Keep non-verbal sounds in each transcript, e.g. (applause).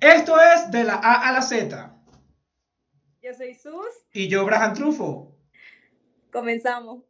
Esto es de la A a la Z. Yo soy Sus. Y yo, Brahan Trufo. Comenzamos.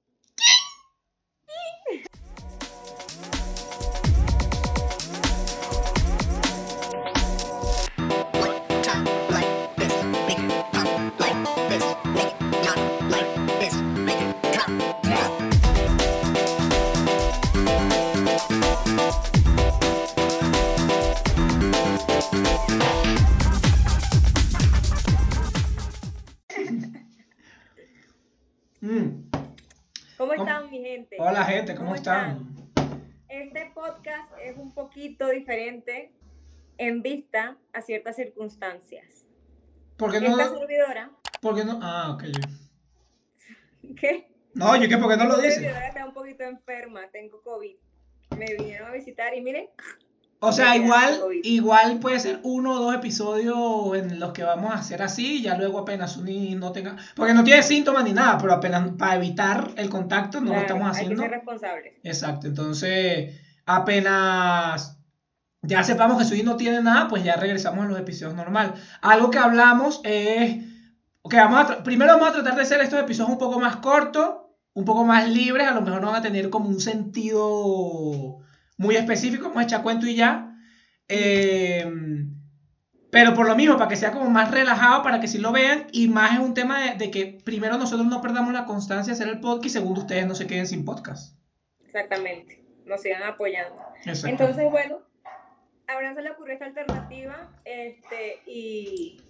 Hola, gente, ¿cómo, están? Este podcast es un poquito diferente en vista a ciertas circunstancias. ¿Por qué no? Esta servidora. ¿Por qué no? Ah, ok. (laughs) ¿Qué? No, yo, ¿qué? ¿Por qué no lo dices? servidora está un poquito enferma, tengo COVID. Me vinieron a visitar y miren, O sea, igual, igual puede ser uno o dos episodios en los que vamos a hacer así, y ya luego apenas Uni no tenga, porque no tiene síntomas ni nada, pero apenas para evitar el contacto no lo estamos hay haciendo. que ser responsables. Exacto, entonces apenas ya sepamos que Sui no tiene nada, pues ya regresamos a los episodios normal. Algo que hablamos es que vamos a primero vamos a tratar de hacer estos episodios un poco más cortos, un poco más libres, a lo mejor no van a tener como un sentido muy específico, vamos a echar cuento y ya. Eh, pero por lo mismo, para que sea como más relajado, para que sí lo vean, y más es un tema de, de que primero nosotros no perdamos la constancia de hacer el podcast y segundo ustedes no se queden sin podcast. Exactamente. Nos sigan apoyando. Entonces, bueno, a Abraham se le ocurrió esta alternativa este, y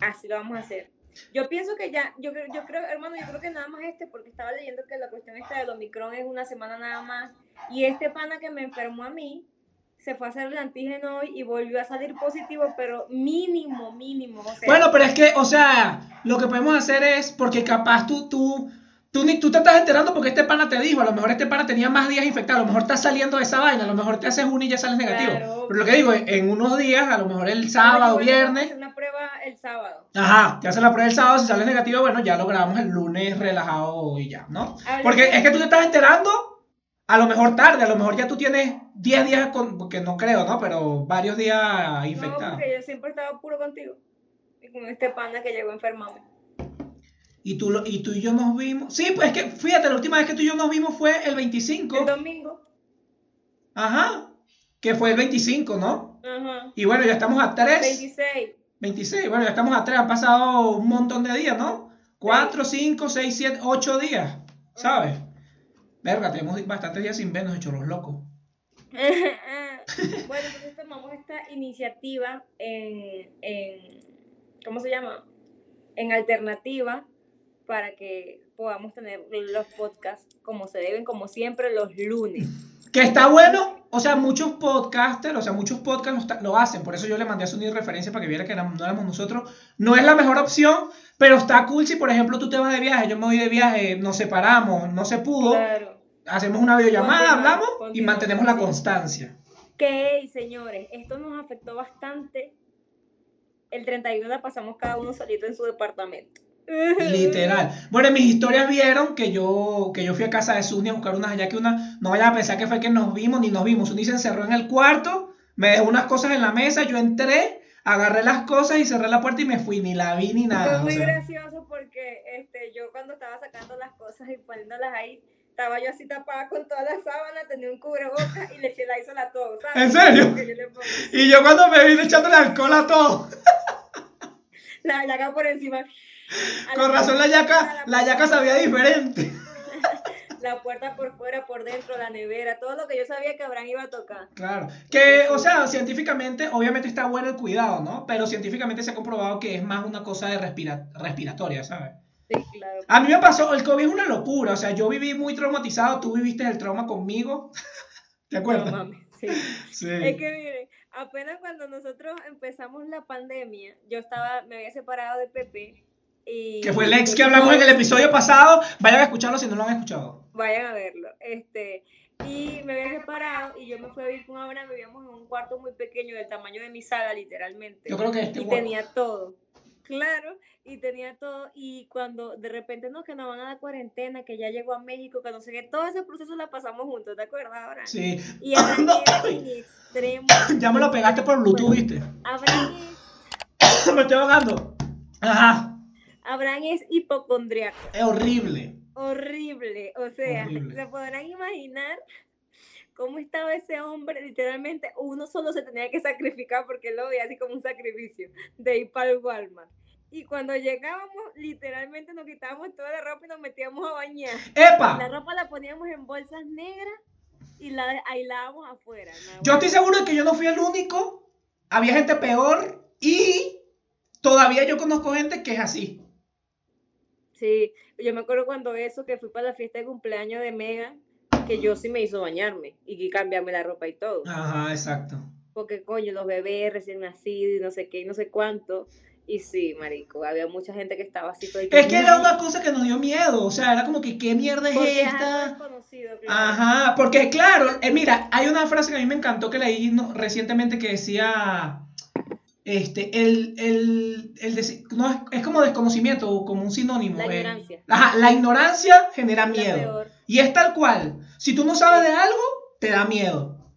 así lo vamos a hacer. Yo pienso que ya, yo, creo- yo creo, hermano, yo creo que nada más este, porque estaba leyendo que la cuestión esta del Omicron es una semana nada más, y este pana que me enfermó a mí, se fue a hacer el antígeno hoy y volvió a salir positivo, pero mínimo, mínimo. O sea, Bueno, pero es que, o sea, lo que podemos hacer es, porque capaz tú, tú, tú, ni, tú te estás enterando porque este pana te dijo, a lo mejor este pana tenía más días infectado, a lo mejor estás saliendo de esa vaina, a lo mejor te haces uno y ya sales negativo. Claro. Pero lo que digo, en unos días, a lo mejor el no, sábado, viernes, una prueba el sábado. ajá, te haces la prueba el sábado, si sales negativo, bueno, ya lo grabamos el lunes relajado y ya, ¿no? Porque es que tú te estás enterando, a lo mejor tarde, a lo mejor ya tú tienes 10 días, con, porque no creo, ¿no? Pero varios días No, infectados. porque yo siempre he estado puro contigo. Y con este pana que llegó a enfermarme. Y tú, y tú y yo nos vimos. Sí, pues es que fíjate, la última vez que tú y yo nos vimos fue el 25. El domingo. Ajá. Que fue el 25, ¿no? Ajá. Y bueno, ya estamos a 3. 26. 26. Bueno, ya estamos a 3. Han pasado un montón de días, ¿no? 4, 5, 6, 7, 8 días. ¿Sabes? Verga, tenemos bastantes días sin vernos, hechos los locos. (laughs) bueno, entonces tomamos esta iniciativa en, en, ¿cómo se llama? En alternativa para que podamos tener los podcasts como se deben, como siempre, los lunes. Que está bueno, o sea, muchos podcasters, o sea, muchos podcasts lo, hacen, por eso yo le mandé a Sony referencia para que viera que no éramos nosotros. No es la mejor opción, pero está cool si, por ejemplo, tú te vas de viaje, yo me voy de viaje, nos separamos, no se pudo, Claro. hacemos una videollamada, hablamos y mantenemos la constancia. Que, señores, esto nos afectó bastante. El 31 la pasamos cada uno solito en su departamento. Literal. Bueno, en mis historias vieron que yo, que yo fui a casa de Suni a buscar unas allá que una, no vayan a pensar que fue que nos vimos ni nos vimos. Suni se encerró en el cuarto, me dejó unas cosas en la mesa, yo entré, agarré las cosas y cerré la puerta y me fui, ni la vi ni nada. Fue o muy sea. gracioso porque este, yo cuando estaba sacando las cosas y poniéndolas ahí, estaba yo así tapada con todas las sábanas, tenía un cubrebocas y le eché la isola a todo, ¿sabes? ¿En serio? Yo Y yo cuando me vine echándole alcohol a todo. la yaca por encima. (laughs) Con razón la yaca, la yaca sabía diferente. (laughs) La puerta por fuera, por dentro, la nevera, todo lo que yo sabía que Abraham iba a tocar. Claro. Que, o sea, científicamente, obviamente está bueno el cuidado, ¿no? Pero científicamente se ha comprobado que es más una cosa de respira- respiratoria, ¿sabes? Sí, claro. A mí me pasó, el COVID es una locura, o sea, yo viví muy traumatizado, tú viviste el trauma conmigo. (laughs) ¿Te acuerdas? No mames, sí. sí. Es que miren, apenas cuando nosotros empezamos la pandemia, yo estaba, me había separado de Pepe y... Que fue el ex que hablamos en el episodio (laughs) pasado. Vayan a escucharlo si no lo han escuchado. Vayan a verlo. Este, y me había separado y yo me fui a vivir con Abraham, vivíamos en un cuarto muy pequeño, del tamaño de mi sala, literalmente. Yo creo que este y guapo. tenía todo. Claro, y tenía todo, y cuando de repente no, que nos van a dar cuarentena, que ya llegó a México, que no sé qué, todo ese proceso la pasamos juntos, ¿te acuerdas ahora? Sí. Y Abraham (coughs) era en extremo. (coughs) Ya me lo pegaste por Bluetooth, ¿viste? Abraham (coughs) me estoy ahogando. Ajá. Abraham es hipocondriaco. Es horrible. Horrible. O sea, Horrible. se podrán imaginar cómo estaba ese hombre. Literalmente, uno solo se tenía que sacrificar porque lo veía así como un sacrificio de ir para el Walmart. Y cuando llegábamos, literalmente nos quitábamos toda la ropa y nos metíamos a bañar. La ¡Epa! ropa la poníamos en bolsas negras y la aislábamos afuera. Yo estoy seguro de que yo no fui el único. Había gente peor y todavía yo conozco gente que es así. Sí, yo me acuerdo cuando eso, que fui para la fiesta de cumpleaños de Mega, que yo sí me hizo bañarme y cambiarme la ropa y todo. Ajá, exacto. Porque, coño, los bebés recién nacidos y no sé qué y no sé cuánto. Y sí, marico, había mucha gente que estaba así todo. Es que era una cosa que nos dio miedo. O sea, era como que, ¿qué mierda es porque esta? claro. Ajá, porque claro, eh, mira, hay una frase que a mí me encantó que leí no- recientemente que decía, este, el, el, el no, es, es como desconocimiento o como un sinónimo. La eh. ignorancia. Ajá, la ignorancia genera miedo. Y es tal cual. Si tú no sabes de algo, te da miedo.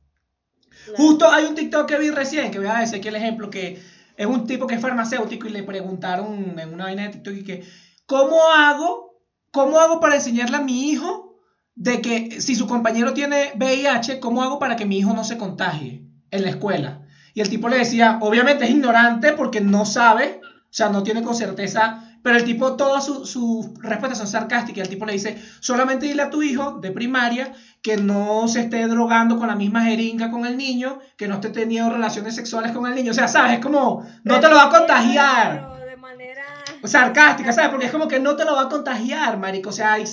claro. Justo hay un TikTok que vi recién, que voy a decir aquí el ejemplo, que es un tipo que es farmacéutico y le preguntaron en una vaina de TikTok y que, ¿cómo hago, cómo hago para enseñarle a mi hijo de que si su compañero tiene VIH, ¿cómo hago para que mi hijo no se contagie en la escuela? Y el tipo le decía, obviamente es ignorante porque no sabe, o sea, no tiene con certeza, pero el tipo, todas sus sus respuestas son sarcásticas. El tipo le dice, solamente dile a tu hijo de primaria que no se esté drogando con la misma jeringa con el niño, que no esté teniendo relaciones sexuales con el niño. O sea, ¿sabes? Es como, no te lo va a contagiar. Sarcástica, ¿sabes? Porque es como que no te lo va a contagiar, marico. O sea, hay,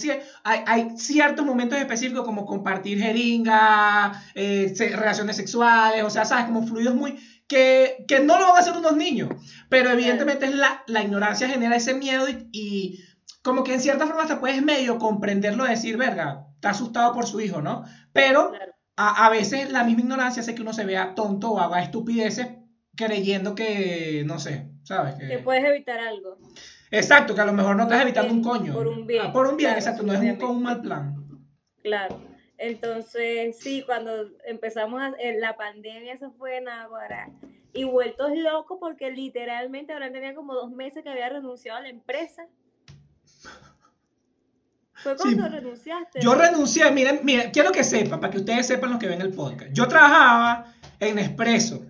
hay, hay ciertos momentos específicos como compartir jeringa, eh, relaciones sexuales, o sea, ¿sabes? Como fluidos muy... Que, que no lo van a hacer unos niños. Pero evidentemente es la, la ignorancia genera ese miedo y, y como que en cierta forma hasta puedes medio comprenderlo, decir, verga, está asustado por su hijo, ¿no? Pero a, a veces la misma ignorancia hace que uno se vea tonto o haga estupideces creyendo que, no sé, ¿sabes? Que puedes evitar algo. Exacto, que a lo mejor no estás evitando un coño. por un bien, Ah, por un bien, claro, exacto, no es un, un mal plan. Claro. Entonces, sí, cuando empezamos a, en la pandemia, eso fue en Aguara. Y vueltos locos porque literalmente ahora tenía como dos meses que había renunciado a la empresa. Fue Sí. cuando renunciaste. Yo ¿no? renuncié, miren, miren, quiero que sepan, para que ustedes sepan los que ven el podcast. Yo trabajaba en Nespresso.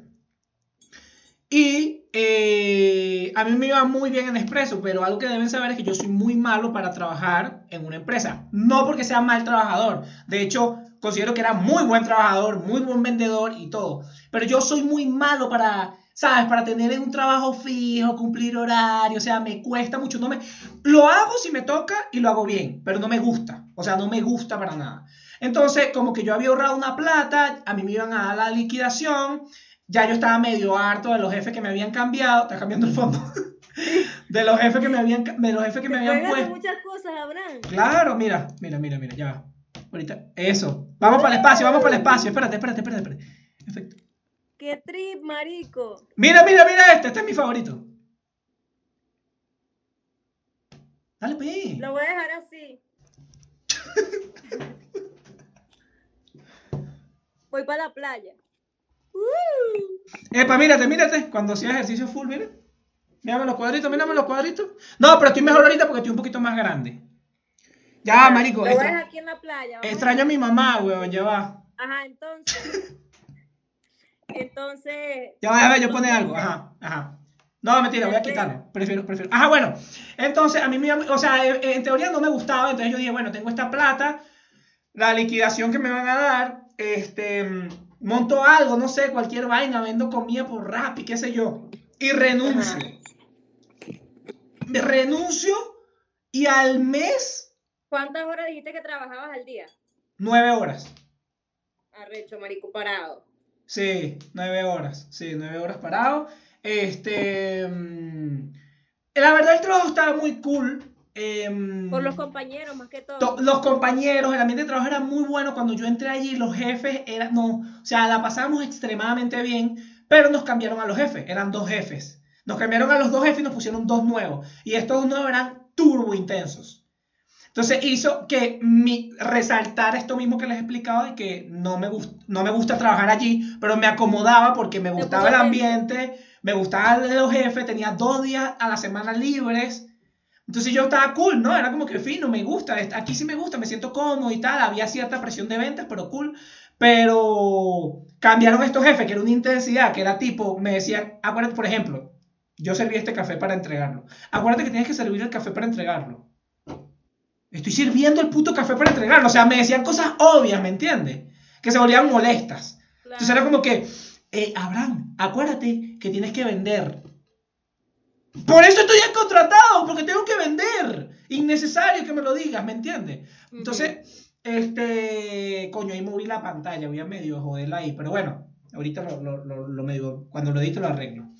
Y eh, a mí me iba muy bien en Nespresso, pero algo que deben saber es que yo soy muy malo para trabajar en una empresa. No porque sea mal trabajador. De hecho, considero que era muy buen trabajador, muy buen vendedor y todo. Pero yo soy muy malo para, ¿sabes? Para tener un trabajo fijo, cumplir horario. O sea, me cuesta mucho. No me... Lo hago si me toca y lo hago bien, pero no me gusta. O sea, no me gusta para nada. Entonces, como que yo había ahorrado una plata, a mí me iban a dar la liquidación. Ya yo estaba medio harto de los jefes que me habían cambiado. Está cambiando el fondo. (laughs) de los jefes que me habían, de los jefes que me habían puesto. muchas cosas, Abraham. Claro, mira, mira, mira, mira, ya va. Ahorita, eso. Vamos para el espacio, vamos para el espacio. Espérate, espérate, espérate, espérate. Perfecto. ¡Qué trip, marico! Mira, mira, mira este, este es mi favorito. Dale, pe. Lo voy a dejar así. (laughs) Voy para la playa. ¡Uh! Epa, mírate, mírate. Cuando hacía ejercicio full, mira. Mírame los cuadritos, mírame los cuadritos. No, pero estoy mejor ahorita porque estoy un poquito más grande. Ya, marico. Lo extra- aquí en la playa. extraño a mi mamá, weón, ya va. Ajá, entonces. (laughs) Entonces. Ya va, a ver, yo pone algo. Ajá, ajá. No, mentira, voy a quitarlo. Prefiero, prefiero. Ajá, bueno. Entonces, a mí me o sea, en teoría no me gustaba. Entonces yo dije, bueno, tengo esta plata, la liquidación que me van a dar, este, monto algo, no sé, cualquier vaina, vendo comida por rap y qué sé yo. Y renuncio. Renuncio y al mes, ¿Cuántas horas dijiste que trabajabas al día? nueve horas. Arrecho, marico, parado. Sí, nueve horas. Sí, nueve horas parado. Este. mm, la verdad, el trabajo estaba muy cool. Em, Por los compañeros, más que todo. to- los compañeros, el ambiente de trabajo era muy bueno. Cuando yo entré allí, los jefes eran. No, o sea, la pasamos extremadamente bien. Pero nos cambiaron a los jefes. Eran dos jefes. Nos cambiaron a los dos jefes y nos pusieron dos nuevos. Y estos dos nuevos eran turbo intensos. Entonces hizo que mi, resaltar esto mismo que les he explicado de que no me, gust- no me gusta trabajar allí, pero me acomodaba porque me gustaba el ambiente, me gustaban los jefes, tenía dos días a la semana libres. Entonces yo estaba cool, ¿no? Era como que fino, me gusta, aquí sí me gusta, me siento cómodo y tal, había cierta presión de ventas, pero cool. Pero cambiaron estos jefes, que era una intensidad, que era tipo, me decían, acuérdate, por ejemplo, yo serví este café para entregarlo. Acuérdate que tienes que servir el café para entregarlo. Estoy sirviendo el puto café para entregarlo. O sea, me decían cosas obvias, ¿me entiendes? Que se volvían molestas. Entonces era como que, eh, Abraham, acuérdate que tienes que vender. Por eso estoy contratado, porque tengo que vender. Innecesario que me lo digas, ¿me entiendes? Entonces, este, coño, ahí moví la pantalla, voy a medio joderla ahí, pero bueno, ahorita lo, lo, lo, medio, cuando lo edito lo arreglo.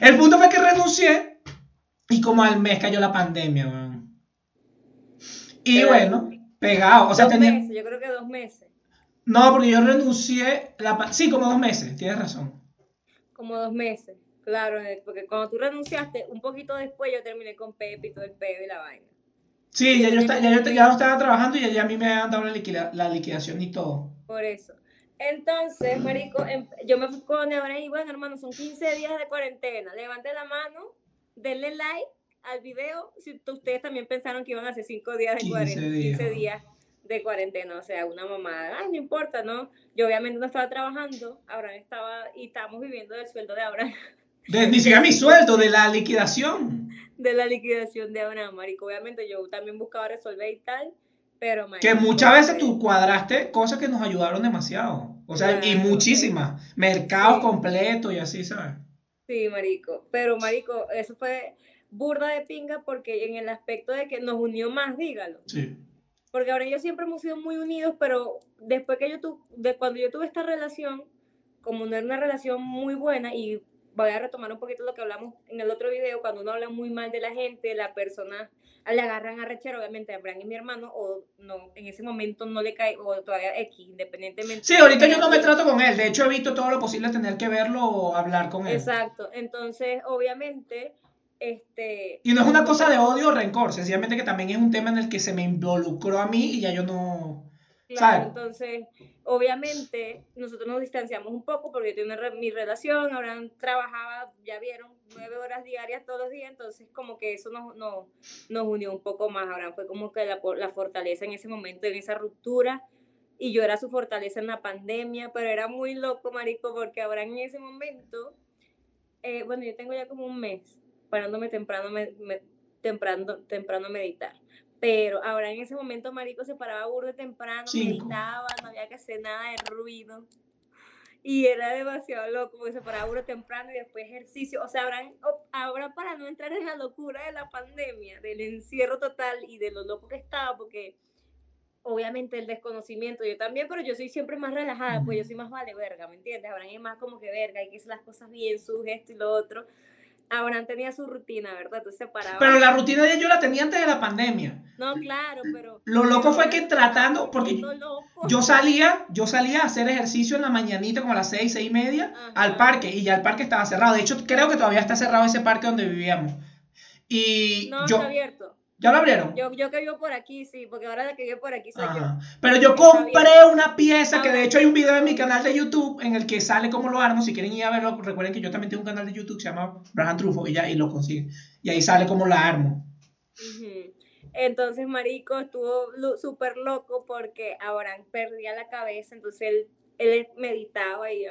El punto fue que renuncié y como al mes cayó la pandemia, man. Y bueno, pegado, o sea, dos tenía... meses, yo creo que dos meses. No, porque yo renuncié, la... sí, como dos meses, tienes razón. Como dos meses, claro, eh, porque cuando tú renunciaste, un poquito después yo terminé con Pepe y todo el pedo y la vaina. Sí, ya yo, ya, yo, ya estaba trabajando y ya, a mí me habían dado la, la liquidación y todo. Por eso. Entonces, marico, em, yo me fui con ahora y bueno, hermano, son 15 días de cuarentena. Levante la mano, denle like al video si ustedes también pensaron que iban a ser 5 días de cuarentena, 15 días de cuarentena, o sea, una mamada, ay, no importa, ¿no? Yo obviamente no estaba trabajando, Abraham estaba, y estábamos viviendo del sueldo de Abraham. (laughs) De, ni siquiera mi sueldo, de la liquidación. De la liquidación de Abraham, marico, obviamente yo también buscaba resolver y tal, pero, que muchas veces tú cuadraste cosas que nos ayudaron demasiado. O sea, y muchísimas. Mercados completos y así, ¿sabes? Sí, marico. Pero, marico, eso fue burda de pinga porque en el aspecto de que nos unió más, dígalo. Sí. Porque ahora ellos siempre hemos sido muy unidos, pero después que yo tuve, de cuando yo tuve esta relación, como no era una relación muy buena y voy a retomar un poquito lo que hablamos en el otro video, cuando uno habla muy mal de la gente, la persona le agarran a rechero, obviamente a Bran y mi hermano, o no, en ese momento no le cae, o todavía X, independientemente. Sí, ahorita yo no me trato con él, de hecho he visto todo lo posible tener que verlo o hablar con él. Exacto, entonces obviamente... Este, y no es una cosa de odio o rencor, sencillamente que también es un tema en el que se me involucró a mí y ya yo no, Claro, entonces, obviamente, nosotros nos distanciamos un poco porque yo tengo mi relación, ahora trabajaba, ya vieron, nueve horas diarias todos los días, entonces como que eso nos, nos, nos unió un poco más, ahora fue como que la, la fortaleza en ese momento, en esa ruptura, y yo era su fortaleza en la pandemia, pero era muy loco, marico, porque ahora en ese momento, eh, bueno, yo tengo ya como un mes parándome temprano, me, temprano, temprano a meditar. Pero ahora en ese momento Marico se paraba burdo temprano, meditaba, no había que hacer nada de ruido. Y era demasiado loco, porque se paraba burdo temprano y después ejercicio. O sea, ahora, ahora para no entrar en la locura de la pandemia, del encierro total y de lo loco que estaba, porque obviamente el desconocimiento, yo también, pero yo soy siempre más relajada, pues yo soy más vale verga, ¿me entiendes? Ahora es más como que verga, hay que hacer las cosas bien, su gesto y lo otro. Abraham tenía su rutina, ¿verdad? Tú separabas. Pero la rutina de yo la tenía antes de la pandemia. No, claro, pero. Lo loco fue que tratando, porque yo salía, yo salía a hacer ejercicio en la mañanita como a las seis, seis y media al parque y ya el parque estaba cerrado. De hecho, creo que todavía está cerrado ese parque donde vivíamos. Y no, yo, está abierto. ¿Ya lo abrieron? Yo, yo que vivo por aquí, sí, porque ahora la que vivo por aquí soy yo. Pero yo compré una pieza, que de hecho hay un video en mi canal de YouTube en el que sale cómo lo armo. Si quieren ir a verlo, recuerden que yo también tengo un canal de YouTube que se llama Brian Trufo y ya y lo consiguen. Y ahí sale cómo la armo. Entonces, Marico estuvo súper loco porque ahora perdía la cabeza, entonces él él meditaba y,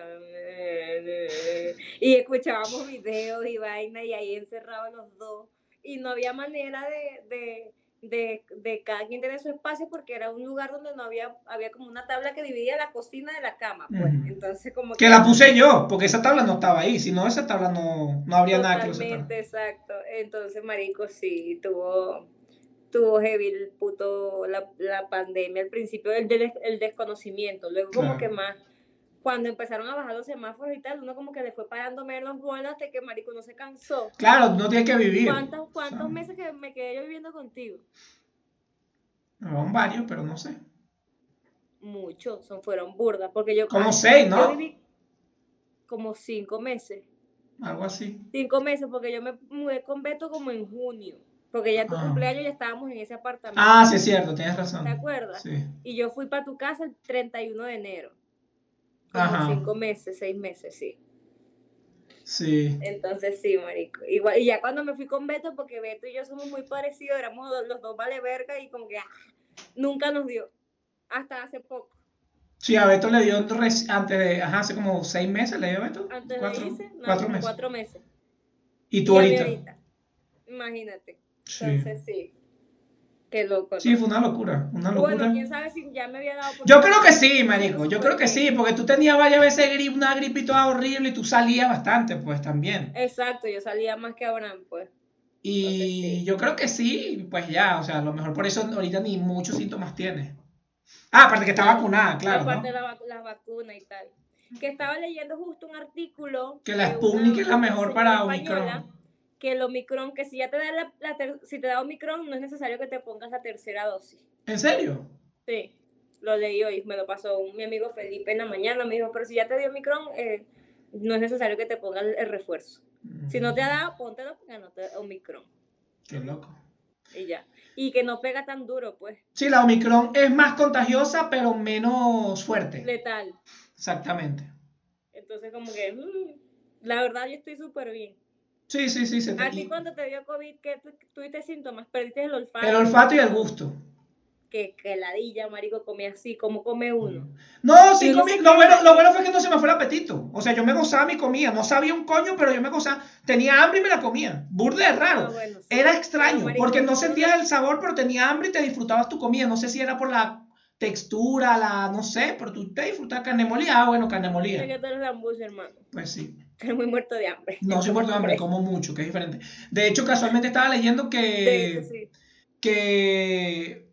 y escuchábamos videos y vaina y ahí encerrados los dos y no había manera de, de, de, cada quien tener su espacio porque era un lugar donde no había, había como una tabla que dividía la cocina de la cama. Pues. Entonces, como que, la puse yo, porque esa tabla no estaba ahí, si no, esa tabla no, no habría nada que Totalmente, exacto. Entonces, Marico, sí, tuvo, tuvo heavy el puto, la, la pandemia, al principio el, el desconocimiento, luego como que más cuando empezaron a bajar los semáforos y tal, uno como que le fue parando menos bolas hasta que marico no se cansó. Claro, no tiene que vivir. ¿Cuántos, cuántos meses que me quedé yo viviendo contigo? No, varios, pero no sé. Muchos, son, fueron burdas, porque yo... Como seis, ¿no? viví como cinco meses. Algo así. Cinco meses, porque yo me mudé con Beto como en junio. Porque ya tu ah. cumpleaños ya estábamos en ese apartamento. Ah, sí, es cierto, tienes razón. ¿Te acuerdas? Sí. Y yo fui para tu casa el 31 de enero. Como cinco meses, seis meses, sí. Sí. Entonces sí, marico. Igual, y ya cuando me fui con Beto, porque Beto y yo somos muy parecidos, éramos los, dos vale verga y como que ah, nunca nos dio. Hasta hace poco. Sí, a Beto le dio antes de, ajá, hace como seis meses le dio a Beto. Antes cuatro, no, cuatro meses. cuatro meses. Y tú Y a mí ahorita. Imagínate. Sí. Entonces sí. Qué loco. ¿no? Sí, fue una locura, una locura. Bueno, quién sabe si ya me había dado. por- Yo creo que sí, marico, yo creo que sí, porque tú tenías varias veces grip, una gripe y toda horrible y tú salías bastante, pues también. Exacto, yo salía más que Abraham, pues. Y Entonces, sí. yo creo que sí, pues ya, o sea, a lo mejor por eso ahorita ni muchos síntomas tienes. Ah, aparte que está vacunada, claro, Aparte ¿no? de la, vac- la vacuna y tal. Que estaba leyendo justo un artículo. Que la Sputnik es la mejor para Omicron. Que el Omicron, que si ya te da la, la ter- si te da Omicron, no es necesario que te pongas la tercera dosis. ¿En serio? Sí, lo leí hoy, me lo pasó un- mi amigo Felipe en la mañana, me dijo, pero si ya te dio Omicron, eh, no es necesario que te pongas el, el refuerzo. Si no te ha dado, póntelo porque no te da Omicron. Qué loco. Y ya. Y que no pega tan duro, pues, Sí, la Omicron es más contagiosa, pero menos fuerte. letal. Exactamente. Entonces, como que, mm, la verdad, yo estoy súper bien. Sí, sí, sí. Se te... A ti cuando te dio COVID, ¿qué tu- tuviste síntomas? Perdiste el olfato. El olfato y el gusto. Que, que ladilla, marico, come así, como come uno. No, sí comí. Lo bueno, lo bueno fue que no se me fue el apetito. O sea, yo me gozaba mi comida. No sabía un coño, pero yo me gozaba. Tenía hambre y me la comía. Raro. Ah, bueno, sí. Era extraño, marico, porque no sentías el sabor, pero tenía hambre y te disfrutabas tu comida. No sé si era por la textura, la, no sé, pero tú te disfrutabas carne molida. Ah, bueno, carne molida. que tú eres lambucio, hermano. Pues sí. Eres muy muerto de hambre. No soy muerto de hambre, como mucho, que es diferente. De hecho, casualmente estaba leyendo que... Sí. que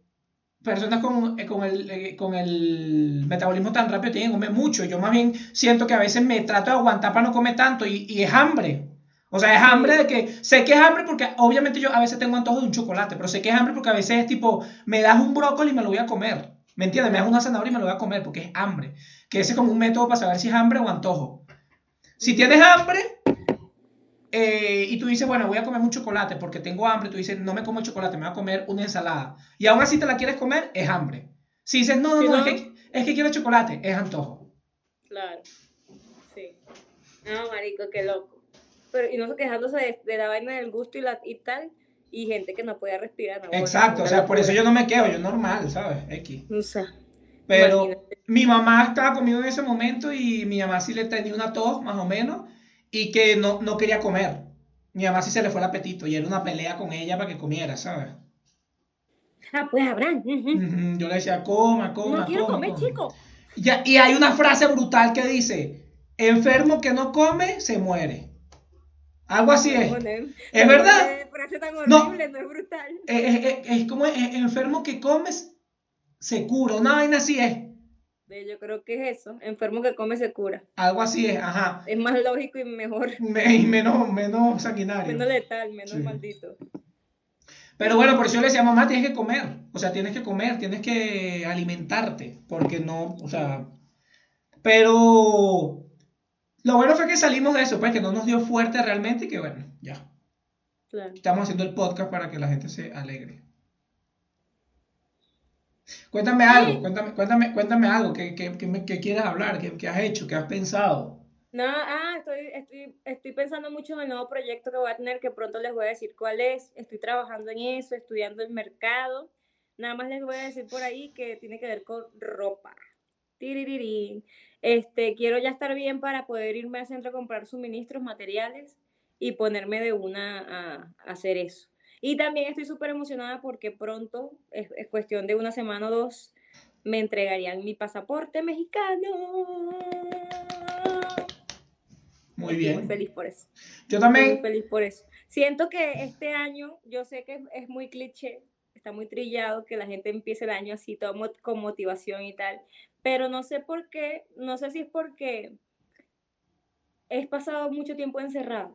personas con, eh, con, el, eh, con el metabolismo tan rápido tienen que comer mucho. Yo más bien siento que a veces me trato de aguantar para no comer tanto y, y es hambre. O sea, es hambre de que sé que es hambre porque obviamente yo a veces tengo antojo de un chocolate, pero sé que es hambre porque a veces es tipo, me das un brócoli y me lo voy a comer. ¿Me entiendes? Me das una zanahoria y me lo voy a comer porque es hambre. Que ese es como un método para saber si es hambre o antojo. Si tienes hambre, eh, y tú dices, bueno, voy a comer un chocolate porque tengo hambre, tú dices, no me como el chocolate, me voy a comer una ensalada. Y aún así te la quieres comer, es hambre. Si dices, no, no, no, no- es que, es que quiero chocolate, es antojo. Claro. Sí. No, marico, qué loco. Pero, y no sé quejándose de, de la vaina del gusto y, la, y tal, y gente que no podía respirar. no, bueno, Exacto, o sea, por eso yo no me quejo, yo normal, ¿sabes? X. O sea, Pero imagínate. mi mamá estaba conmigo en ese momento y mi mamá sí le tenía una tos, más o menos, y que no, no quería comer. Mi mamá sí se le fue el apetito y era una pelea con ella para que comiera, ¿sabes? Ah, pues Abraham. ujú. Ujú, Yo le decía, coma, coma, No quiero coma, comer, coma". chico. Y hay una frase brutal que dice, enfermo que no come, se muere. Algo así es. ¿Es verdad? Qué frase tan No. horrible, no, es brutal. Es, es- es- es como enfermo que comes, se cura. Una vaina así es. Yo creo que es eso. Enfermo que come se cura. Algo así es, ajá. Es más lógico y mejor. Me- y menos, menos sanguinario. Menos letal, menos Sí. maldito. Pero bueno, por eso yo le decía, mamá, tienes que comer. O sea, tienes que comer, tienes que alimentarte. Porque no, o sea. Pero lo bueno fue que salimos de eso, pues que no nos dio fuerte realmente y que bueno, ya. Claro. Estamos haciendo el podcast para que la gente se alegre. Cuéntame algo, cuéntame, cuéntame, cuéntame algo, ¿qué, qué, qué me- qué quieres hablar? ¿Qué, qué has hecho? ¿Qué has pensado? No, ah, estoy, estoy, estoy pensando mucho en el nuevo proyecto que voy a tener, que pronto les voy a decir cuál es. Estoy trabajando en eso, estudiando el mercado. Nada más les voy a decir por ahí que tiene que ver con ropa. Tiririrín. Este, quiero ya estar bien para poder irme al centro a comprar suministros, materiales y ponerme de una a, a hacer eso. Y también estoy súper emocionada porque pronto, es, es cuestión de una semana o dos, me entregarían mi pasaporte mexicano. Muy Estoy bien. muy feliz por eso. Yo Estoy muy también, feliz por eso. Siento que este año, yo sé que es, es muy cliché, está muy trillado que la gente empiece el año así, todo mo- con motivación y tal, pero no sé por qué, no sé si es porque he pasado mucho tiempo encerrada.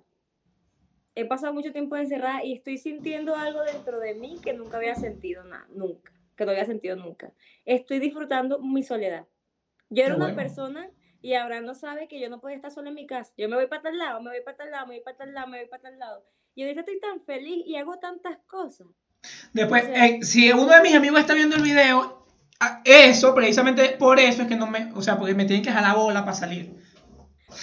He pasado mucho tiempo encerrada y estoy sintiendo algo dentro de mí que nunca había sentido nada, nunca, que no había sentido nunca. Estoy disfrutando mi soledad. Yo era Qué una bueno. persona y ahora no sabe que yo no podía estar sola en mi casa. Yo me voy para tal lado, me voy para tal lado, me voy para tal lado, me voy para tal lado. Y ahorita estoy tan feliz y hago tantas cosas. Después, eh, si uno de mis amigos está viendo el video, eso, precisamente por eso es que no me, o sea, porque me tienen que jalar bola para salir.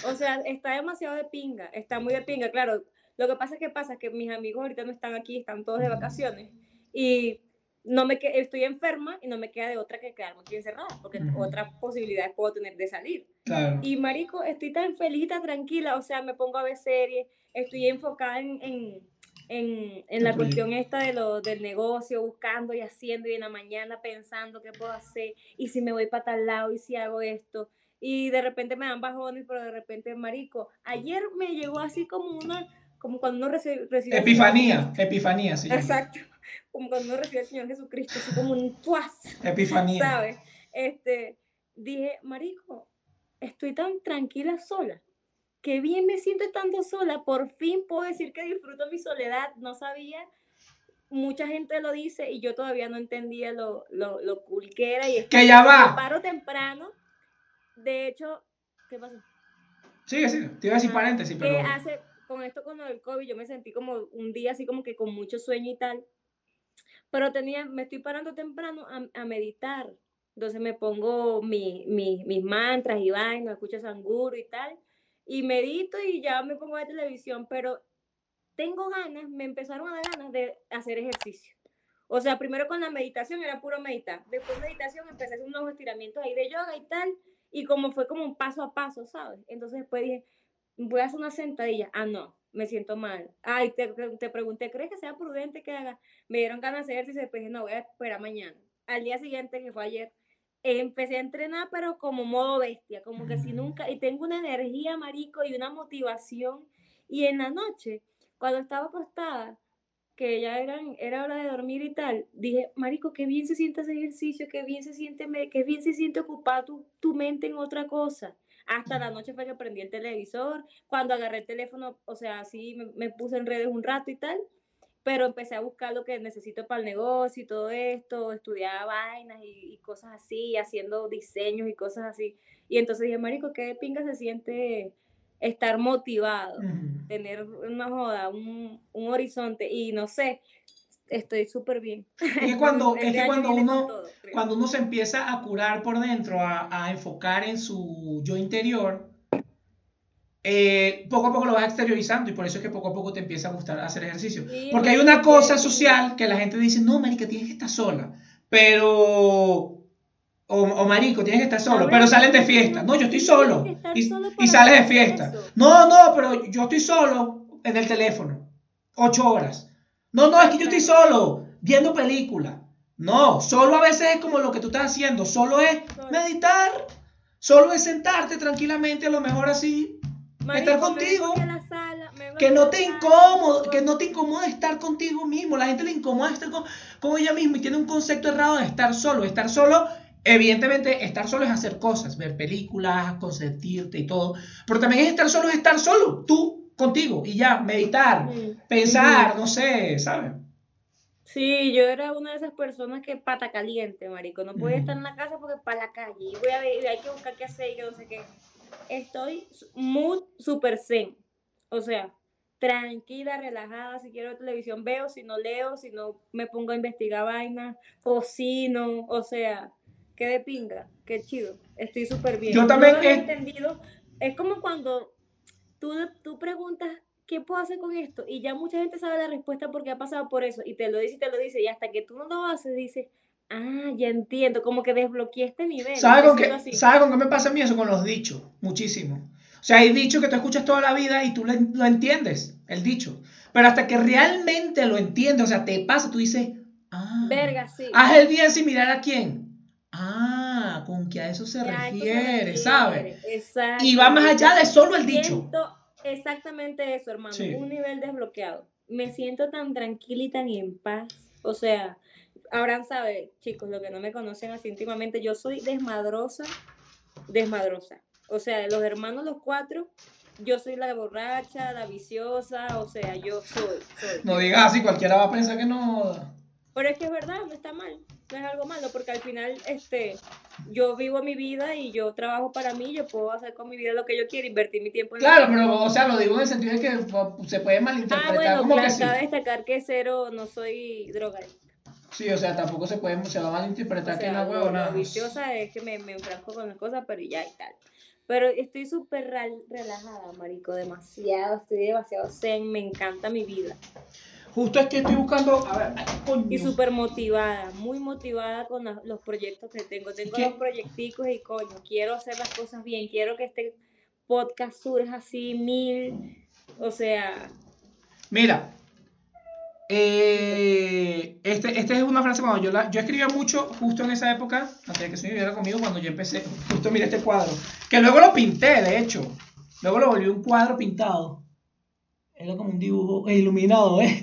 O sea, está demasiado de pinga, está muy de pinga, claro. Lo que pasa es que pasa que mis amigos ahorita no están aquí, están todos de vacaciones y no me que, estoy enferma y no me queda de otra que quedarme aquí encerrada, porque otras posibilidades puedo tener de salir. Claro. Y marico, estoy tan feliz, tan tranquila, o sea, me pongo a ver series, estoy enfocada en, en, en, en la cuestión esta de lo, del negocio, buscando y haciendo, y en la mañana pensando qué puedo hacer, y si me voy para tal lado, y si hago esto, y de repente me dan bajones, pero de repente, marico, ayer me llegó así como una, como cuando uno recibe... epifanía, epifanía, sí. Exacto (laughs) como cuando uno recibe al Señor Jesucristo, así como un tuaz. Epifanía. ¿Sabes? Este, dije, marico, estoy tan tranquila sola. Qué bien me siento estando sola. Por fin puedo decir que disfruto mi soledad. No sabía. Mucha gente lo dice y yo todavía no entendía lo, lo, lo cool que era. Y es que ya va. paro temprano. De hecho, ¿qué pasó? Sigue, sigue. Te iba a decir paréntesis, pero. Hace, con esto, con el COVID, yo me sentí como un día así como que con mucho sueño y tal. Pero tenía, me estoy parando temprano a, a meditar. Entonces me pongo mi, mi, mis mantras y vainas, escucho sanguro y tal. Y medito y ya me pongo a televisión. Pero tengo ganas, me empezaron a dar ganas de hacer ejercicio. O sea, primero con la meditación era puro meditar. Después de meditación empecé a hacer unos estiramientos ahí de yoga y tal. Y como fue como un paso a paso, ¿sabes? Entonces después dije, voy a hacer una sentadilla. Ah, no, me siento mal. Ay, te, te pregunté, ¿crees que sea prudente que haga? Me dieron ganas de hacer y después dije, no, voy a esperar mañana. Al día siguiente, que fue ayer, empecé a entrenar, pero como modo bestia, como que si nunca, y tengo una energía, marico, y una motivación. Y en la noche, cuando estaba acostada, que ya eran, era hora de dormir y tal, dije, marico, qué bien se siente ese ejercicio, qué bien se siente, qué bien se siente ocupar tu, tu mente en otra cosa. Hasta la noche fue que prendí el televisor. Cuando agarré el teléfono, o sea, así me, puse en redes un rato y tal. Pero empecé a buscar lo que necesito para el negocio y todo esto. Estudiaba vainas y, cosas así, haciendo diseños y cosas así. Y entonces dije, Marico, qué pinga se siente estar motivado, tener una joda, un, un horizonte. Y no sé, estoy súper bien. Es cuando, es que cuando (laughs) uno, cuando uno se empieza a curar por dentro, a, a enfocar en su yo interior, eh, poco a poco lo vas exteriorizando y por eso es que poco a poco te empieza a gustar hacer ejercicio. Porque hay una cosa social que la gente dice, no, marica, tienes que estar sola, pero... O, o marico, tienes que estar solo, pero salen de fiesta. No, yo estoy solo. Y, y sales de fiesta. No, no, pero yo estoy solo en el teléfono. Ocho horas. No, no, es que yo estoy solo, viendo película. No, solo a veces es como lo que tú estás haciendo, solo es meditar, solo es sentarte tranquilamente, a lo mejor así, estar contigo. que no te incómodo, que no te incomoda estar contigo mismo. La gente le incomoda estar con, con ella misma y tiene un concepto errado de estar solo. Estar solo Evidentemente, estar solo es hacer cosas, ver películas, consentirte y todo. Pero también es estar solo, es estar solo, tú contigo y ya, meditar, pensar, no sé, ¿sabes? Sí, yo era una de esas personas que pata caliente, marico. No podía estar en la casa porque para la calle. Y voy a ver, hay que buscar qué hacer y que no sé qué. Estoy muy super zen. O sea, tranquila, relajada. Si quiero televisión, veo. Si no leo, si no me pongo a investigar vainas, cocino. O sea, qué de pinga, qué chido. Estoy súper bien. Yo también he entendido. Es como cuando tú, preguntas, ¿qué puedo hacer con esto? Y ya mucha gente sabe la respuesta porque ha pasado por eso. Y te lo dice y te lo dice. Y hasta que tú no lo haces, dices, ah, ya entiendo. Como que desbloqueé este nivel. ¿Sabes con, qué, ¿sabe con qué me pasa a mí eso? Con los dichos. Muchísimo. O sea, hay dichos que tú escuchas toda la vida y tú lo, entiendes, el dicho. Pero hasta que realmente lo entiendes, o sea, te pasa, tú dices, ah. Verga, sí. Haz el bien sin mirar a quién. Ah, con que a eso se, refiere, ¿sabes? Exacto. Y va más allá de solo el dicho. Exactamente eso, hermano. Un nivel desbloqueado. Me siento tan tranquila y tan en paz. O sea, Abraham sabe, chicos, lo que no me conocen así íntimamente, yo soy desmadrosa, desmadrosa. O sea, los hermanos, los cuatro, yo soy la borracha, la viciosa, o sea, yo soy. soy. No digas así, cualquiera va a pensar que no. Pero es que es verdad, no está mal no es algo malo, porque al final este, yo vivo mi vida y yo trabajo para mí, yo puedo hacer con mi vida lo que yo quiero, invertir mi tiempo en Claro, pero, o sea, lo digo en el sentido de que se puede malinterpretar. Ah, bueno, como claro, que cabe destacar que cero, no soy drogadicta. Sí, o sea, tampoco se puede, se va a malinterpretar que no huevo nada. Lo viciosa es que me, me enfrasco con las cosas, pero ya y tal. Pero estoy súper relajada, marico, demasiado, estoy demasiado zen, me encanta mi vida. Justo es que estoy buscando, a ver, Y súper motivada, muy motivada con los proyectos que tengo. Tengo dos proyecticos y coño, quiero hacer las cosas bien, quiero que este podcast surja así mil, o sea... Mira, eh, este, este es una frase cuando yo la, yo escribía mucho justo en esa época, antes de que se viviera conmigo, cuando yo empecé, justo mira este cuadro, que luego lo pinté, de hecho, luego lo volví un cuadro pintado. Era como un dibujo iluminado, ¿eh?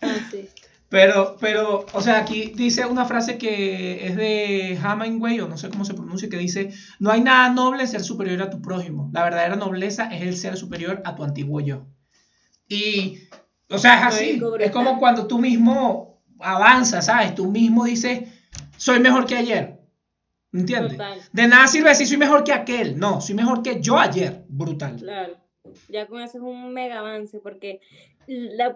Ah, sí. Pero, pero, o sea, aquí dice una frase que es de Hemingway, o no sé cómo se pronuncia, que dice, no hay nada noble en ser superior a tu prójimo. La verdadera nobleza es el ser superior a tu antiguo yo. Y o sea, es así. Es como cuando tú mismo avanzas, ¿sabes? Tú mismo dices, soy mejor que ayer. ¿Entiendes? De nada sirve decir soy mejor que aquel. No, soy mejor que yo ayer. Brutal. Claro. Ya con eso es un mega avance porque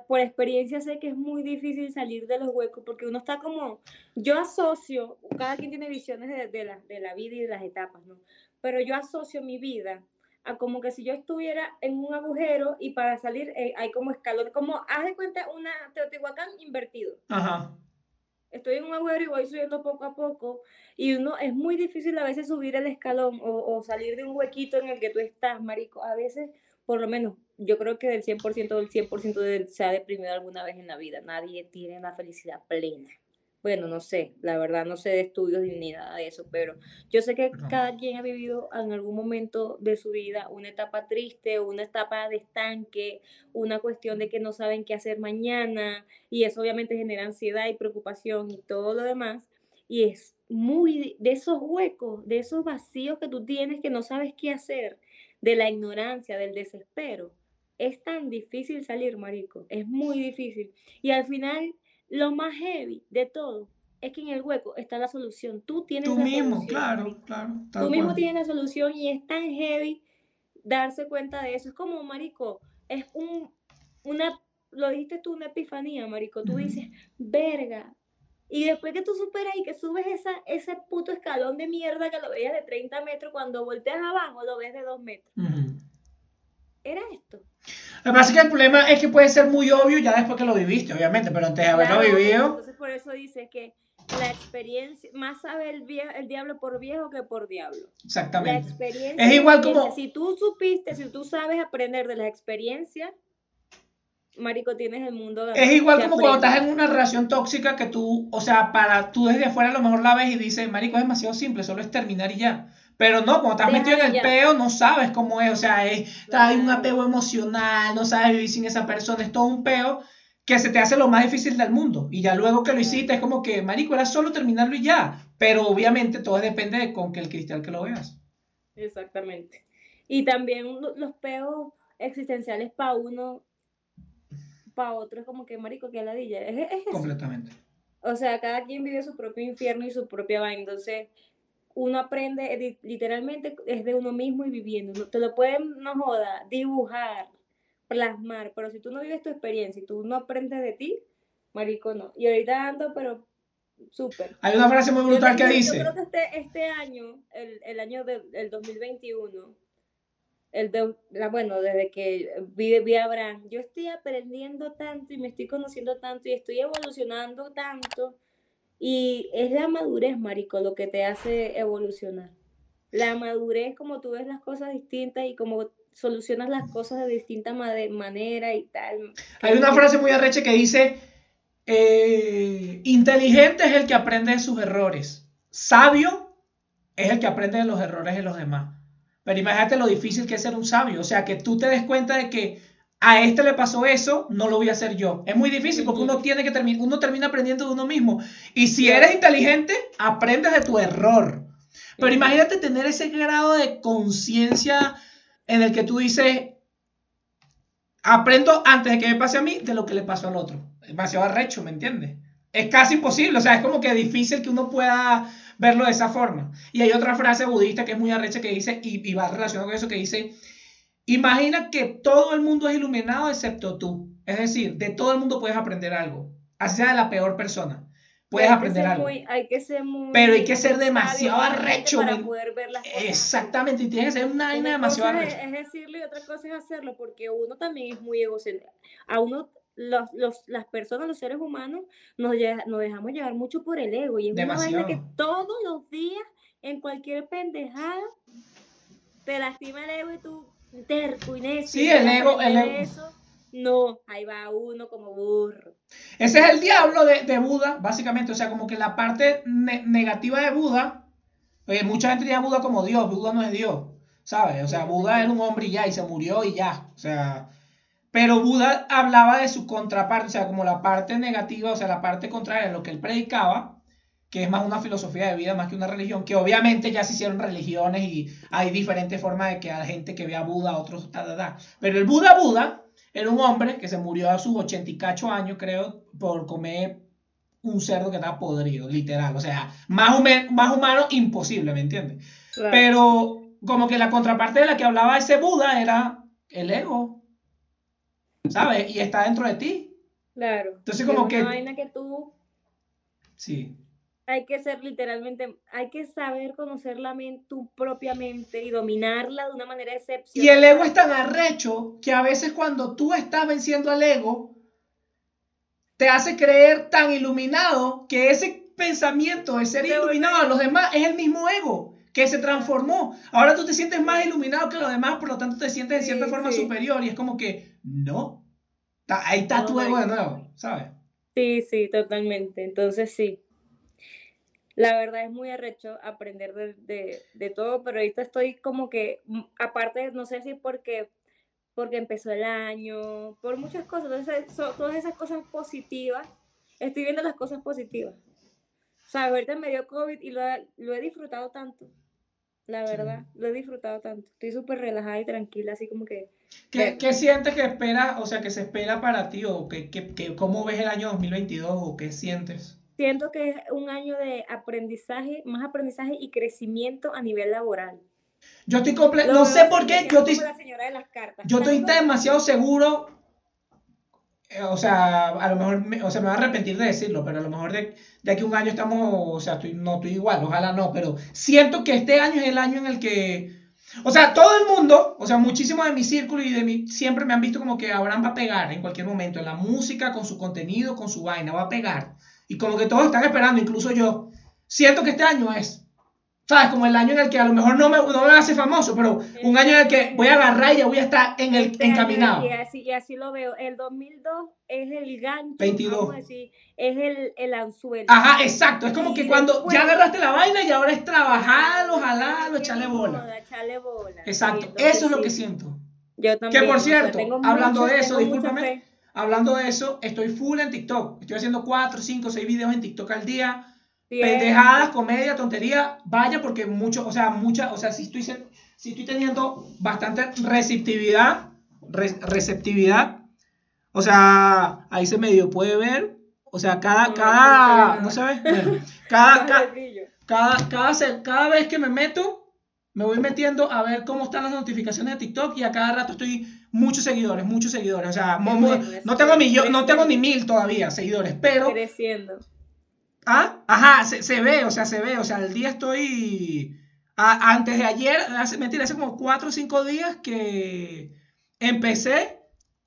por experiencia sé que es muy difícil salir de los huecos porque uno está como, yo asocio, cada quien tiene visiones de, de, la, de la vida y de las etapas, ¿no? Pero yo asocio mi vida a como que si yo estuviera en un agujero y para salir eh, hay como escalón, como haz de cuenta una Teotihuacán invertido. Ajá. Estoy en un agujero y voy subiendo poco a poco y uno es muy difícil a veces subir el escalón o, o salir de un huequito en el que tú estás, marico. A veces, por lo menos, yo creo que del 100% del 100% se ha deprimido alguna vez en la vida. Nadie tiene la felicidad plena bueno, no sé, la verdad no sé de estudios ni nada de eso, pero yo sé que cada quien ha vivido en algún momento de su vida una etapa triste, una etapa de estanque, una cuestión de que no saben qué hacer mañana y eso obviamente genera ansiedad y preocupación y todo lo demás. Y es muy de esos huecos, de esos vacíos que tú tienes que no sabes qué hacer, de la ignorancia, del desespero. Es tan difícil salir, marico, es muy difícil. Y al final lo más heavy de todo es que en el hueco está la solución. Tú tienes Tú mismo, claro, claro. Tú mismo tienes la solución y es tan heavy darse cuenta de eso. Es como, marico, es un, una, lo dijiste tú, una epifanía, marico. Tú dices, verga. Y después que tú superas y que subes esa, ese puto escalón de mierda que lo veías de 30 metros, cuando volteas abajo lo ves de 2 metros. Era esto. Lo que pasa es que el problema es que puede ser muy obvio ya después que lo viviste, obviamente, pero antes de haberlo vivido. Entonces, por eso dice que la experiencia, más sabe el, el diablo por viejo que por diablo. Exactamente. La experiencia. Es igual como. Si tú supiste, si tú sabes aprender de las experiencias, Marico, tienes el mundo. Es igual como cuando estás en una relación tóxica que tú, o sea, para tú desde afuera a lo mejor la ves y dices, Marico, es demasiado simple, solo es terminar y ya. Pero no, cuando estás metido en el peo, no sabes cómo es. O sea, es, hay un apego emocional, no sabes vivir sin esa persona. Es todo un peo que se te hace lo más difícil del mundo. Y ya luego que lo hiciste, es como que, marico, era solo terminarlo y ya. Pero obviamente todo depende de con que el cristal que lo veas. Exactamente. Y también los peos existenciales para uno, para otro, es como que, marico, que ladilla. Es, es Completamente. O sea, cada quien vive su propio infierno y su propia vaina. Entonces, uno aprende literalmente es de uno mismo y viviendo. Te lo pueden, no joda, dibujar, plasmar, pero si tú no vives tu experiencia y tú no aprendes de ti, marico, no. Y ahorita ando, pero súper. Hay una frase muy brutal que dice. Yo creo que este, este año, el, el año del 2021, el de, la, bueno, desde que vi, vi a Abraham, yo estoy aprendiendo tanto y me estoy conociendo tanto y estoy evolucionando tanto y es la madurez, marico, lo que te hace evolucionar. La madurez, como tú ves las cosas distintas y como solucionas las cosas de distinta manera y tal. Hay una frase muy arrecha que dice, eh, inteligente es el que aprende de sus errores. Sabio es el que aprende de los errores de los demás. Pero imagínate lo difícil que es ser un sabio. O sea, que tú te des cuenta de que a este le pasó eso, no lo voy a hacer yo. Es muy difícil porque uno tiene que terminar, uno termina aprendiendo de uno mismo. Y si eres inteligente, aprendes de tu error. Pero imagínate tener ese grado de conciencia en el que tú dices, aprendo antes de que me pase a mí de lo que le pasó al otro. Demasiado arrecho, ¿me entiendes? Es casi imposible, o sea, es como que difícil que uno pueda verlo de esa forma. Y hay otra frase budista que es muy arrecha que dice, y, y va relacionado con eso, que dice, Imagina que todo el mundo es iluminado excepto tú. Es decir, de todo el mundo puedes aprender algo, así sea de la peor persona. puedes hay aprender algo. muy- hay que ser muy. Pero hay que ser demasiado arrecho, Para poder ver las cosas. Exactamente, y tienes que ser una vaina demasiado cosa es, es decirlo y otra cosa es hacerlo, porque uno también es muy egocéntrico. A uno, los, los, las personas, los seres humanos, nos, nos dejamos llevar mucho por el ego. Y es una vaina que todos los días, en cualquier pendejada, te lastima el ego y tú terco y necio. Sí, el ego- el ego. eso. No, ahí va uno como burro. Ese es el diablo de, de Buda, básicamente. O sea, como que la parte ne- negativa de Buda, oye, mucha gente tiene a Buda como Dios, Buda no es Dios, ¿sabes? O sea, Buda era un hombre y ya, y se murió y ya. O sea, pero Buda hablaba de su contraparte, o sea, como la parte negativa, o sea, la parte contraria de lo que él predicaba, que es más una filosofía de vida más que una religión, que obviamente ya se hicieron religiones y hay diferentes formas de que hay gente que ve a Buda, otros, ta, ta, ta. Pero el Buda Buda era un hombre que se murió a sus 88 años, creo, por comer un cerdo que estaba podrido, literal. O sea, más, hume- más humano imposible, ¿me entiendes? Pero como que la contraparte de la que hablaba ese Buda era el ego, ¿sabes? Y está dentro de ti. Claro. Entonces, Es como una que- vaina que tú Sí. Hay que ser literalmente, hay que saber conocer la mente, tu propia mente y dominarla de una manera excepcional. Y el ego es tan arrecho que a veces cuando tú estás venciendo al ego, te hace creer tan iluminado que ese pensamiento de ser vuelve- iluminado a los demás es el mismo ego que se transformó. Ahora tú te sientes más iluminado que los demás, por lo tanto te sientes de Sí, cierta forma sí. superior y es como que, no, ahí está No, tu ego de nuevo, ¿sabes? Sí, sí, totalmente. Entonces sí. La verdad es muy arrecho aprender de, de, de todo, pero ahorita estoy como que, mm, aparte, no sé si porque, porque empezó el año, por muchas cosas, entonces so- todas esas cosas positivas, estoy viendo las cosas positivas. O sea, ahorita me dio COVID y lo, he- lo he disfrutado tanto, la Sí. verdad, lo he disfrutado tanto. Estoy súper relajada y tranquila, así como que... ¿Qué, qué sientes que espera, o sea, que se espera para ti o que, que- que- cómo ves el año 2022 o qué sientes? Siento que es un año de aprendizaje, más aprendizaje y crecimiento a nivel laboral. Yo estoy completo, no sé por qué, yo estoy, como la señora de las cartas. yo estoy Tanto- demasiado seguro, eh, o sea, a lo mejor, me, o sea, me voy a arrepentir de decirlo, pero a lo mejor de, de aquí a un año estamos, o sea, estoy, no estoy igual, ojalá no, pero siento que este año es el año en el que, o sea, todo el mundo, o sea, muchísimo de mi círculo y de mi, siempre me han visto como que Abraham va a pegar en cualquier momento, en la música, con su contenido, con su vaina, va a pegar. Y como que todos están esperando, incluso yo. Siento que este año es, ¿sabes? Como el año en el que a lo mejor no me, no me hace famoso, pero un año en el que voy a agarrar y ya voy a estar en el Este año, encaminado. Y así, y así lo veo. El 2002 es el gancho, 22. vamos a decir, es el, el anzuelo. Ajá, exacto. Es como Y que cuando ya agarraste la vaina y ahora es trabajarlo, jalarlo, echarle bola. Echarle bola. Exacto, eso es lo que siento. Yo también. por o sea, cierto, hablando mucho- de eso, discúlpame. Hablando de eso, estoy full en TikTok. Estoy haciendo 4, 5, 6 videos en TikTok al día. Bien. pendejadas, comedia, tontería, vaya porque mucho, o sea, mucha, o sea, si estoy, si estoy teniendo bastante receptividad, re- receptividad, o sea, ahí se medio puede ver, o sea, cada, No, cada, no se ve Bueno, cada, (laughs) cada, cada, cada vez que me meto, me voy metiendo a ver cómo están las notificaciones de TikTok y a cada rato estoy muchos seguidores, muchos seguidores, o sea, no tengo es millo- no tengo ni mil todavía seguidores, pero Creciendo. Ah, ajá, se, se ve, o sea, se ve, o sea, el día estoy... a- antes de ayer, hace, mentira, hace como cuatro o cinco días que empecé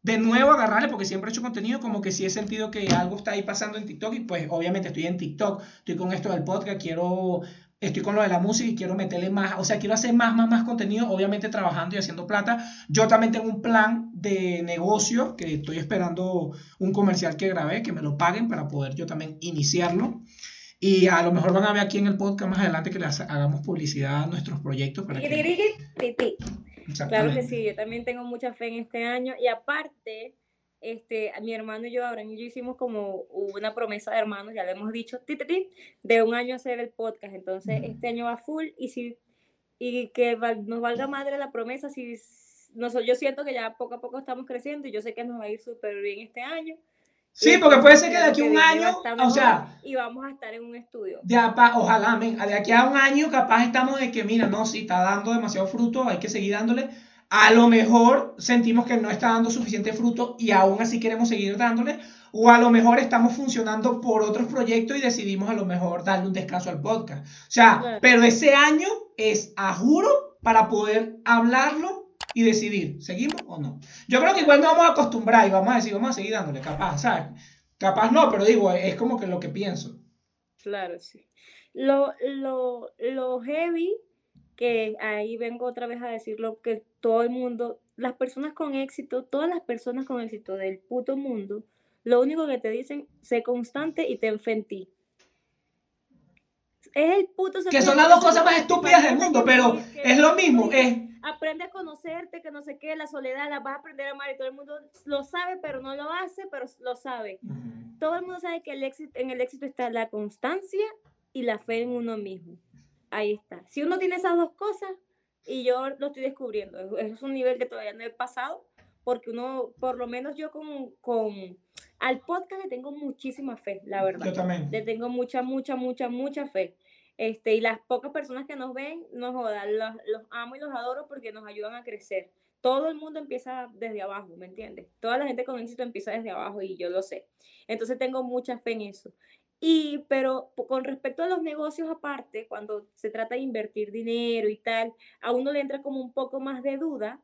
de nuevo a agarrarle, porque siempre he hecho contenido, como que sí he sentido que algo está ahí pasando en TikTok, y pues obviamente estoy en TikTok, estoy con esto del podcast, quiero, estoy con lo de la música y quiero meterle más, o sea, quiero hacer más, más, más contenido, obviamente trabajando y haciendo plata. Yo también tengo un plan de negocio, que estoy esperando un comercial que grabé, que me lo paguen para poder yo también iniciarlo. Y a lo mejor van a ver aquí en el podcast más adelante que le hace- hagamos publicidad a nuestros proyectos para que... Claro que sí, yo también tengo mucha fe en este año y aparte, este, mi hermano y yo, Abraham y yo hicimos como una promesa de hermanos, ya le hemos dicho, ti, ti, ti, de un año hacer el podcast, entonces Ujú. este año va full y si y que val- nos valga madre la promesa, si nos, yo siento que ya poco a poco estamos creciendo y yo sé que nos va a ir súper bien este año. Sí, porque puede ser que de aquí a un año, o sea, y vamos a estar en un estudio. de apa- ojalá, men, de aquí a un año capaz estamos de que, mira, no, si está dando demasiado fruto, hay que seguir dándole. A lo mejor sentimos que no está dando suficiente fruto y aún así queremos seguir dándole, o a lo mejor estamos funcionando por otros proyectos y decidimos a lo mejor darle un descanso al podcast. O sea, Claro. pero ese año es a juro para poder hablarlo y decidir, ¿seguimos o no? Yo creo que igual nos vamos a acostumbrar y vamos a decir, vamos a seguir dándole, capaz, ¿sabes? Capaz no, pero digo, es como que lo que pienso. Claro, sí. Lo, lo, lo heavy, que ahí vengo otra vez a decirlo, que todo el mundo, las personas con éxito, todas las personas con éxito del puto mundo, lo único que te dicen, sé constante y ten fe en ti. Es el puto Que son las dos cosas más te estúpidas del mundo, pero te- es lo te mismo, es... Aprende a conocerte, que no sé qué, la soledad la vas a aprender a amar y todo el mundo lo sabe, pero no lo hace, pero lo sabe todo el mundo sabe que el éxito, en el éxito está la constancia y la fe en uno mismo. Ahí está. Si uno tiene esas dos cosas, y yo lo estoy descubriendo, es- es un nivel que todavía no he pasado, porque uno, por lo menos yo con, con al podcast le tengo muchísima fe, la verdad. Yo también. Le tengo mucha, mucha, mucha, mucha fe. Este, y las pocas personas que nos ven, nos jodan, los, los amo y los adoro porque nos ayudan a crecer. Todo el mundo empieza desde abajo, ¿me entiendes? Toda la gente con éxito empieza desde abajo y yo lo sé. Entonces tengo mucha fe en eso. Y, pero con respecto a los negocios aparte, cuando se trata de invertir dinero y tal, a uno le entra como un poco más de duda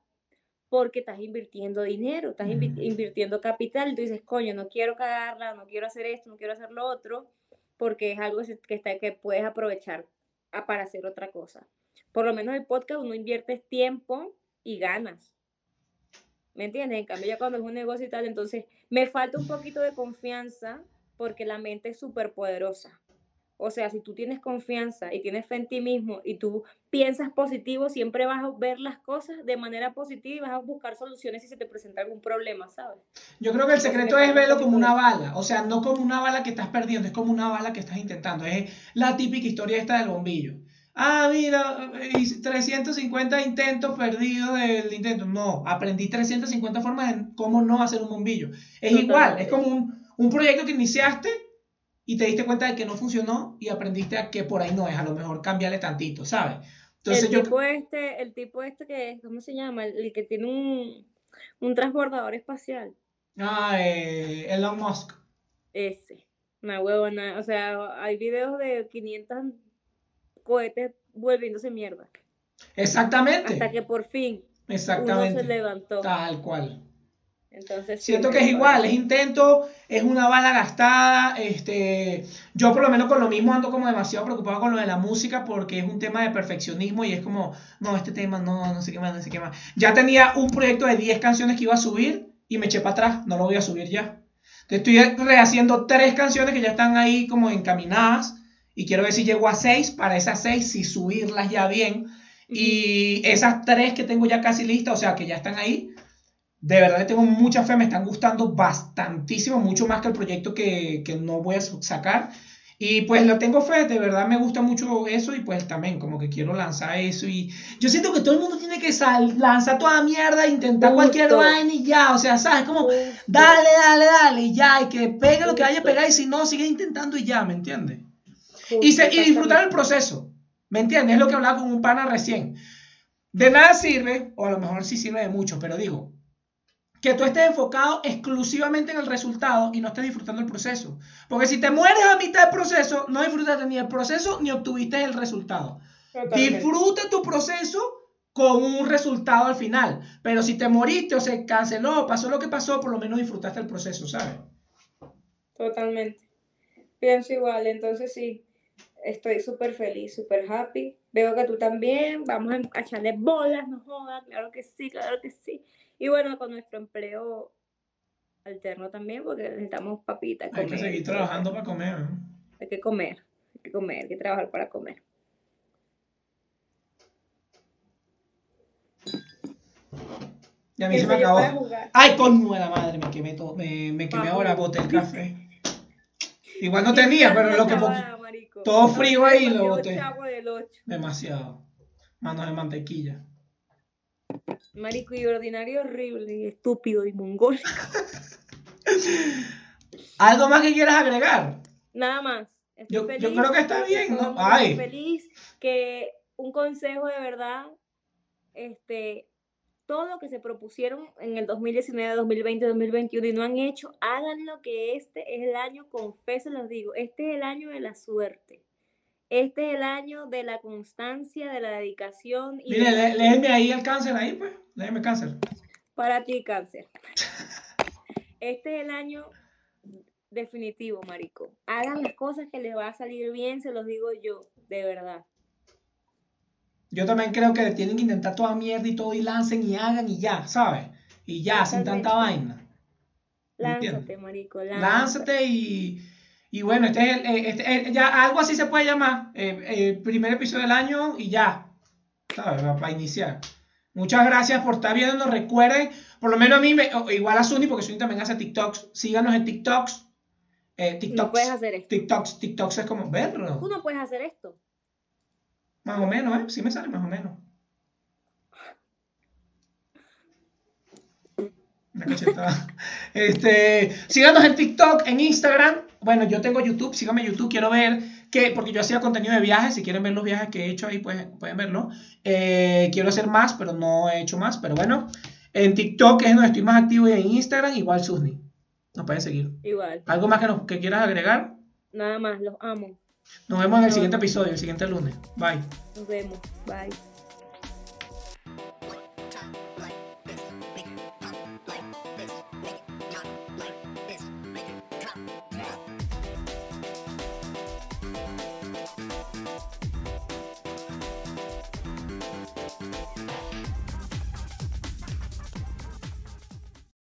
porque estás invirtiendo dinero, estás Ujú. invirtiendo capital, tú dices, coño, no quiero cagarla, no quiero hacer esto, no quiero hacer lo otro, porque es algo que, está, que puedes aprovechar a- para hacer otra cosa. Por lo menos el podcast uno invierte tiempo y ganas. ¿Me entiendes? En cambio, ya cuando es un negocio y tal, entonces me falta un poquito de confianza porque la mente es súper poderosa. O sea, si tú tienes confianza y tienes fe en ti mismo y tú piensas positivo, siempre vas a ver las cosas de manera positiva y vas a buscar soluciones si se te presenta algún problema, ¿sabes? Yo creo que el secreto es verlo como una bala, o sea, no como una bala que estás perdiendo, es como una bala que estás intentando. Es la típica historia esta del bombillo. Ah, mira, hice 350 intentos perdidos del intento. No, aprendí 350 formas de cómo no hacer un bombillo. Es igual, es como un, un proyecto que iniciaste y te diste cuenta de que no funcionó y aprendiste a que por ahí no es, a lo mejor cambiarle tantito, ¿sabes? Entonces el yo... tipo este, el tipo este que, ¿cómo se llama? El, el que tiene un, un transbordador espacial. Ah, eh, Elon Musk. Ese. Una huevona. O sea, hay videos de 500 cohetes volviéndose mierda. Exactamente. Hasta que por fin uno Exactamente. se levantó. Tal cual. Entonces, Siento que es igual, es intento, es una bala gastada. Este, yo por lo menos con lo mismo ando como demasiado preocupado con lo de la música porque es un tema de perfeccionismo y es como, no, este tema no, no sé qué más, no sé qué más. Ya tenía un proyecto de 10 canciones que iba a subir y me eché para atrás, no lo voy a subir ya. Entonces estoy rehaciendo tres canciones que ya están ahí como encaminadas y quiero ver si llego a seis, para esas seis sí subirlas ya bien. Y esas tres que tengo ya casi listas, o sea, que ya están ahí, de verdad le tengo mucha fe, me están gustando bastantísimo, mucho más que el proyecto que, que no voy a sacar. Y pues lo tengo fe, de verdad me gusta mucho eso y pues también como que quiero lanzar eso y yo siento que todo el mundo tiene que sal- lanzar toda mierda, intentar cualquier vaina y ya, o sea, ¿sabes? Como Justo. dale, dale, dale y ya, y que pegue lo que vaya a pegar y si no, sigue intentando y ya, ¿me entiendes? y, se- y disfrutar el proceso. ¿Me entiendes? Es lo que hablaba con un pana recién. De nada sirve, o a lo mejor sí sirve de mucho, pero digo, que tú estés enfocado exclusivamente en el resultado y no estés disfrutando el proceso. Porque si te mueres a mitad del proceso, no disfrutaste ni el proceso ni obtuviste el resultado. Totalmente. Disfruta tu proceso con un resultado al final. Pero si te moriste o se canceló, pasó lo que pasó, por lo menos disfrutaste el proceso, ¿sabes? Totalmente. Pienso igual, entonces sí, estoy súper feliz, súper happy. Veo que tú también, vamos a echarle bolas, no jodas, claro que sí, claro que sí. Y bueno, con nuestro empleo alterno también, porque necesitamos papitas. Hay que seguir trabajando para comer. ¿no? Hay que comer, hay que comer, hay que trabajar para comer. Y a mí se me acabó. Ay, coño de la madre, me quemé todo, me, me quemé ahora, boté el café. (laughs) Igual no tenía, pero lo que marico. todo frío ahí lo boté. demasiado. Manos de mantequilla. Marico, y ordinario, horrible, y estúpido y mongólico. (laughs) ¿Algo más que quieras agregar? Nada más. Estoy Yo- creo que está bien, ¿no? Ay. Feliz que un consejo de verdad, este, todo lo que se propusieron en el 2019, 2020, 2021 y no han hecho, hagan lo que este es el año, confeso, los digo, este es el año de la suerte. Este es el año de la constancia, de la dedicación. Y Mire, léeme ahí el cáncer, ahí pues, léeme cáncer. Para ti, cáncer. (laughs) Este es el año definitivo, marico. Hagan las cosas que les va a salir bien, se los digo yo, de verdad. Yo también creo que tienen que intentar toda mierda y todo y lancen y hagan y ya, ¿sabes? Y ya, sin tanta vaina. Lánzate, marico, lánzate. Lánzate y, y bueno, este es el, este, ya algo así se puede llamar, eh, el primer episodio del año y ya, ¿sabes? Para iniciar. Muchas gracias por estar viendo. Recuerden, por lo menos a mí, me, igual a Suni, porque Suni también hace TikToks. Síganos en TikToks. Eh, TikToks. No puedes hacer esto. TikToks, TikToks es como verlo. Tú no puedes hacer esto. Más o menos, ¿eh? Sí me sale más o menos. Una cachetada. Este, síganos en TikTok, en Instagram. Bueno, yo tengo YouTube, síganme en YouTube, quiero ver que, porque yo hacía contenido de viajes, si quieren ver los viajes que he hecho ahí pueden, pueden verlo. Eh, quiero hacer más, pero no he hecho más, pero bueno. En TikTok es donde estoy más activo y en Instagram igual Susni. Nos pueden seguir. Igual. ¿Algo más que, nos, que quieras agregar? Nada más, los amo. Nos vemos en el siguiente episodio, el siguiente lunes. Bye. Nos vemos. Bye.